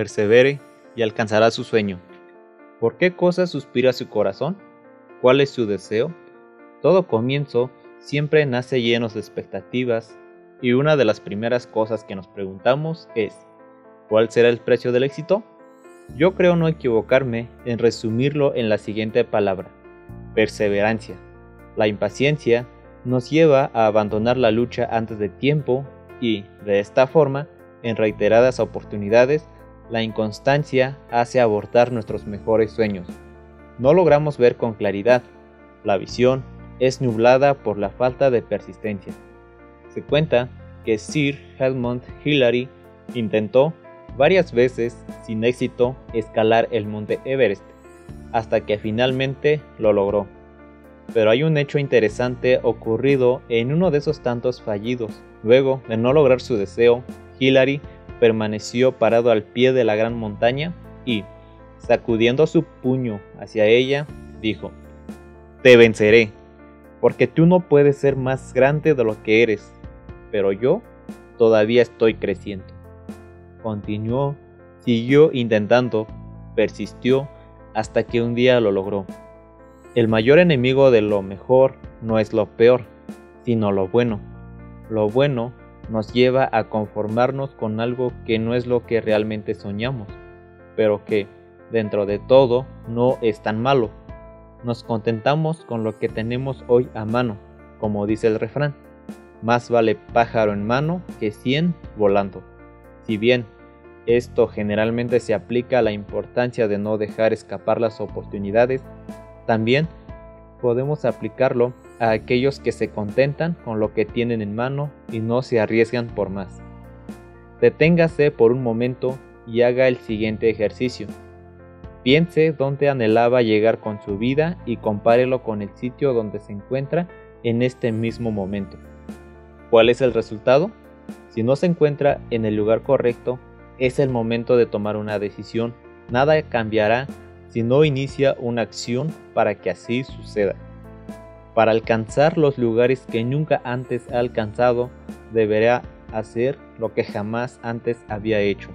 persevere y alcanzará su sueño. ¿Por qué cosa suspira su corazón? ¿Cuál es su deseo? Todo comienzo siempre nace llenos de expectativas y una de las primeras cosas que nos preguntamos es, ¿cuál será el precio del éxito? Yo creo no equivocarme en resumirlo en la siguiente palabra, perseverancia. La impaciencia nos lleva a abandonar la lucha antes de tiempo y, de esta forma, en reiteradas oportunidades, la inconstancia hace abortar nuestros mejores sueños. No logramos ver con claridad. La visión es nublada por la falta de persistencia. Se cuenta que Sir Edmund Hillary intentó varias veces sin éxito escalar el monte Everest, hasta que finalmente lo logró. Pero hay un hecho interesante ocurrido en uno de esos tantos fallidos. Luego de no lograr su deseo, Hillary permaneció parado al pie de la gran montaña y, sacudiendo su puño hacia ella, dijo, Te venceré, porque tú no puedes ser más grande de lo que eres, pero yo todavía estoy creciendo. Continuó, siguió intentando, persistió hasta que un día lo logró. El mayor enemigo de lo mejor no es lo peor, sino lo bueno. Lo bueno nos lleva a conformarnos con algo que no es lo que realmente soñamos, pero que, dentro de todo, no es tan malo. Nos contentamos con lo que tenemos hoy a mano, como dice el refrán. Más vale pájaro en mano que cien volando. Si bien esto generalmente se aplica a la importancia de no dejar escapar las oportunidades, también podemos aplicarlo a aquellos que se contentan con lo que tienen en mano y no se arriesgan por más. Deténgase por un momento y haga el siguiente ejercicio. Piense dónde anhelaba llegar con su vida y compárelo con el sitio donde se encuentra en este mismo momento. ¿Cuál es el resultado? Si no se encuentra en el lugar correcto, es el momento de tomar una decisión. Nada cambiará si no inicia una acción para que así suceda. Para alcanzar los lugares que nunca antes ha alcanzado, deberá hacer lo que jamás antes había hecho.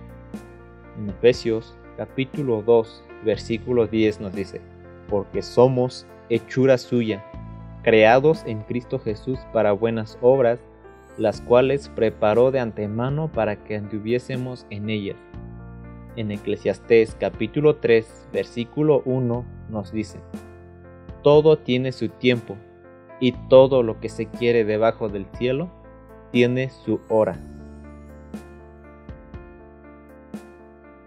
En Efesios capítulo 2, versículo 10 nos dice, porque somos hechura suya, creados en Cristo Jesús para buenas obras, las cuales preparó de antemano para que anduviésemos en ellas. En Eclesiastés capítulo 3 versículo 1 nos dice, Todo tiene su tiempo, y todo lo que se quiere debajo del cielo tiene su hora.